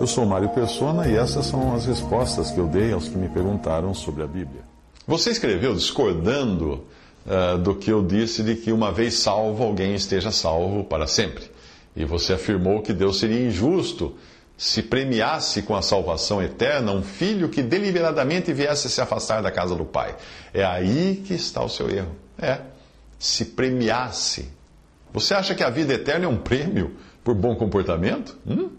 Eu sou Mário Persona e essas são as respostas que eu dei aos que me perguntaram sobre a Bíblia. Você escreveu discordando uh, do que eu disse de que uma vez salvo, alguém esteja salvo para sempre. E você afirmou que Deus seria injusto se premiasse com a salvação eterna um filho que deliberadamente viesse se afastar da casa do pai. É aí que está o seu erro. É, se premiasse. Você acha que a vida eterna é um prêmio por bom comportamento? Hum?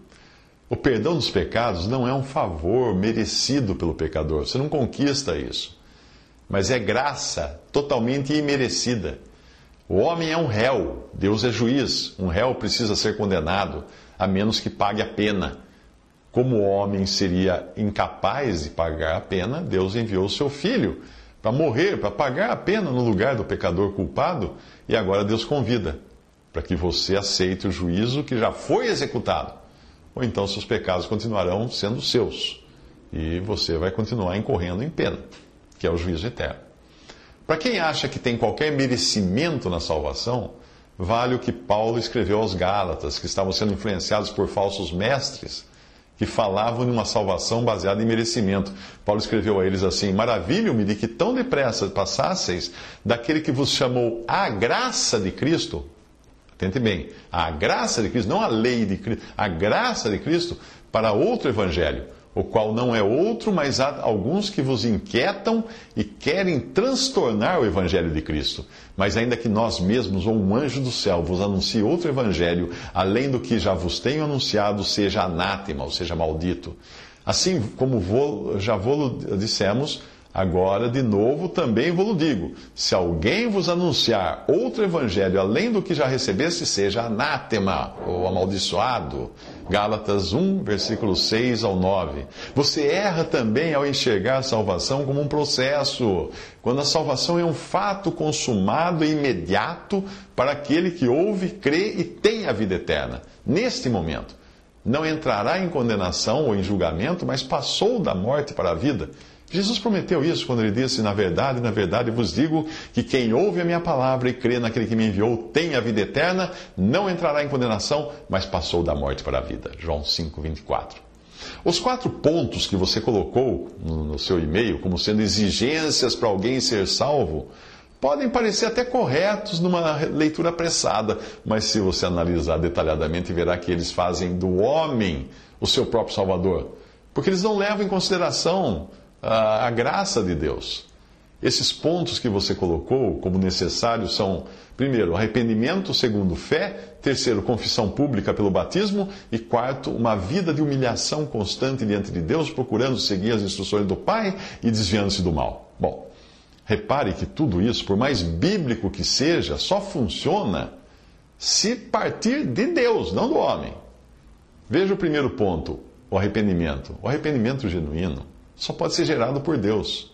O perdão dos pecados não é um favor merecido pelo pecador. Você não conquista isso. Mas é graça totalmente imerecida. O homem é um réu, Deus é juiz. Um réu precisa ser condenado, a menos que pague a pena. Como o homem seria incapaz de pagar a pena, Deus enviou o seu filho para morrer, para pagar a pena no lugar do pecador culpado, e agora Deus convida para que você aceite o juízo que já foi executado. Ou então seus pecados continuarão sendo seus e você vai continuar incorrendo em pena, que é o juízo eterno. Para quem acha que tem qualquer merecimento na salvação, vale o que Paulo escreveu aos Gálatas, que estavam sendo influenciados por falsos mestres que falavam de uma salvação baseada em merecimento. Paulo escreveu a eles assim: Maravilho-me de que tão depressa passasseis daquele que vos chamou a graça de Cristo. Atente bem, a graça de Cristo, não a lei de Cristo, a graça de Cristo para outro evangelho o qual não é outro, mas há alguns que vos inquietam e querem transtornar o Evangelho de Cristo. Mas ainda que nós mesmos ou um anjo do céu vos anuncie outro Evangelho, além do que já vos tenho anunciado, seja anátema, ou seja, maldito. Assim como vou, já vos dissemos, Agora, de novo, também vos digo: se alguém vos anunciar outro evangelho além do que já recebeste, seja anátema ou amaldiçoado. Gálatas 1, versículos 6 ao 9. Você erra também ao enxergar a salvação como um processo, quando a salvação é um fato consumado e imediato para aquele que ouve, crê e tem a vida eterna, neste momento. Não entrará em condenação ou em julgamento, mas passou da morte para a vida. Jesus prometeu isso quando ele disse: Na verdade, na verdade vos digo que quem ouve a minha palavra e crê naquele que me enviou tem a vida eterna, não entrará em condenação, mas passou da morte para a vida. João 5, 24. Os quatro pontos que você colocou no seu e-mail como sendo exigências para alguém ser salvo podem parecer até corretos numa leitura apressada, mas se você analisar detalhadamente, verá que eles fazem do homem o seu próprio Salvador, porque eles não levam em consideração a, graça de Deus. Esses pontos que você colocou como necessários são, primeiro, arrependimento, segundo, fé, terceiro, confissão pública pelo batismo e quarto, uma vida de humilhação constante diante de Deus, procurando seguir as instruções do Pai e desviando-se do mal. Bom, repare que tudo isso, por mais bíblico que seja, só funciona se partir de Deus, não do homem. Veja o primeiro ponto, o arrependimento. O arrependimento genuíno só pode ser gerado por Deus.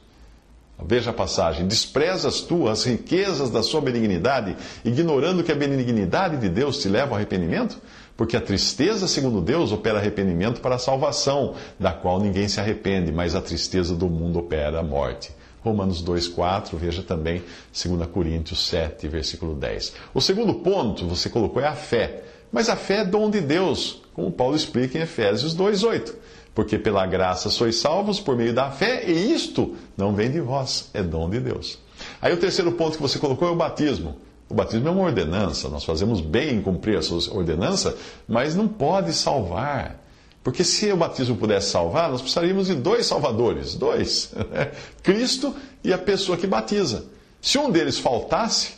Veja a passagem: desprezas tu as riquezas da sua benignidade, ignorando que a benignidade de Deus te leva ao arrependimento? Porque a tristeza, segundo Deus, opera arrependimento para a salvação, da qual ninguém se arrepende, mas a tristeza do mundo opera a morte. Romanos 2,4, veja também 2 Coríntios 7, versículo 10. O segundo ponto, você colocou, é a fé. Mas a fé é dom de Deus, como Paulo explica em Efésios 2,8 porque pela graça sois salvos por meio da fé, e isto não vem de vós, é dom de Deus. Aí o terceiro ponto que você colocou é o batismo. O batismo é uma ordenança, nós fazemos bem em cumprir essa ordenança, mas não pode salvar. Porque se o batismo pudesse salvar, nós precisaríamos de dois salvadores, dois, né? Cristo e a pessoa que batiza. Se um deles faltasse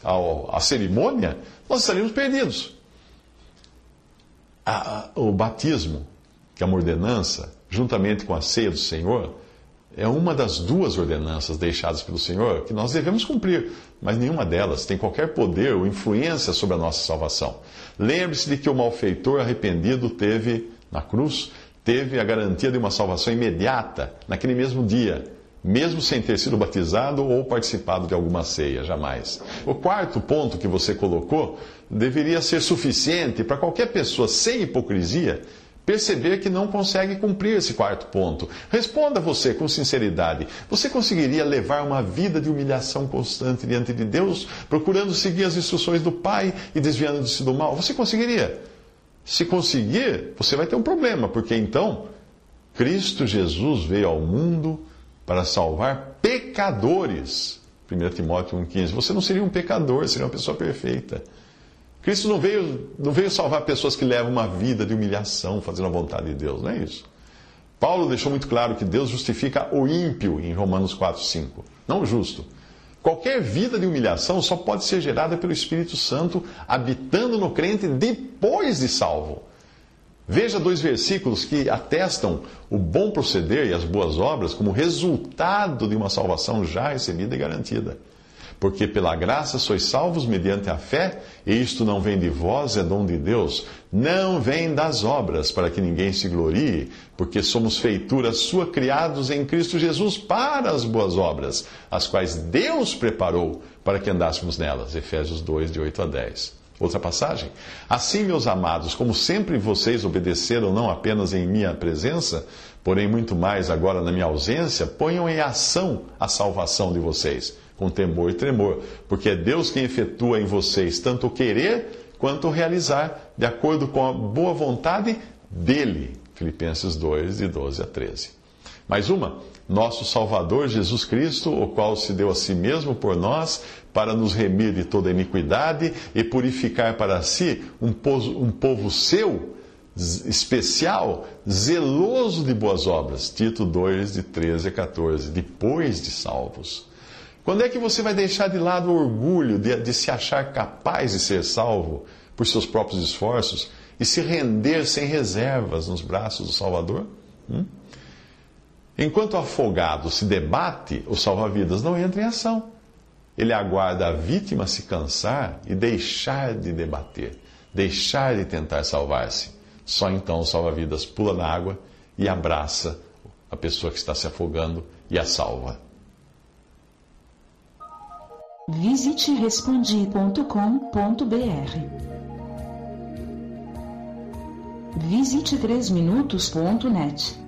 à cerimônia, nós estaríamos perdidos. o batismo, que é uma ordenança, juntamente com a ceia do Senhor, é uma das duas ordenanças deixadas pelo Senhor que nós devemos cumprir, mas nenhuma delas tem qualquer poder ou influência sobre a nossa salvação. Lembre-se de que o malfeitor arrependido teve, na cruz, teve a garantia de uma salvação imediata, naquele mesmo dia, mesmo sem ter sido batizado ou participado de alguma ceia, jamais. O quarto ponto que você colocou deveria ser suficiente para qualquer pessoa sem hipocrisia perceber que não consegue cumprir esse quarto ponto. Responda você com sinceridade: você conseguiria levar uma vida de humilhação constante diante de Deus, procurando seguir as instruções do Pai e desviando-se do mal? Você conseguiria? Se conseguir, você vai ter um problema, porque então Cristo Jesus veio ao mundo para salvar pecadores. 1 Timóteo 1,15. Você não seria um pecador, seria uma pessoa perfeita. Cristo não veio, não veio salvar pessoas que levam uma vida de humilhação, fazendo a vontade de Deus, não é isso. Paulo deixou muito claro que Deus justifica o ímpio em Romanos 4, 5, não o justo. Qualquer vida de humilhação só pode ser gerada pelo Espírito Santo habitando no crente depois de salvo. Veja dois versículos que atestam o bom proceder e as boas obras como resultado de uma salvação já recebida e garantida. Porque pela graça sois salvos mediante a fé, e isto não vem de vós, é dom de Deus. Não vem das obras, para que ninguém se glorie, porque somos feitura sua, criados em Cristo Jesus para as boas obras, as quais Deus preparou para que andássemos nelas. Efésios 2, de 8 a 10. Outra passagem. Assim, meus amados, como sempre vocês obedeceram não apenas em minha presença, porém muito mais agora na minha ausência, ponham em ação a salvação de vocês, com temor e tremor, porque é Deus quem efetua em vocês tanto o querer quanto o realizar, de acordo com a boa vontade dele. Filipenses 2, de 12 a 13. Mais uma, nosso Salvador Jesus Cristo, o qual se deu a si mesmo por nós, para nos remir de toda iniquidade e purificar para si um povo, um povo seu, especial, zeloso de boas obras. Tito 2, de 13 a 14, depois de salvos. Quando é que você vai deixar de lado o orgulho de, de se achar capaz de ser salvo por seus próprios esforços e se render sem reservas nos braços do Salvador? Hum? Enquanto o afogado se debate, o salva-vidas não entra em ação. Ele aguarda a vítima se cansar e deixar de debater, deixar de tentar salvar-se. Só então o salva-vidas pula na água e abraça a pessoa que está se afogando e a salva. Visite respondi.com.br. Visite 3minutos.net.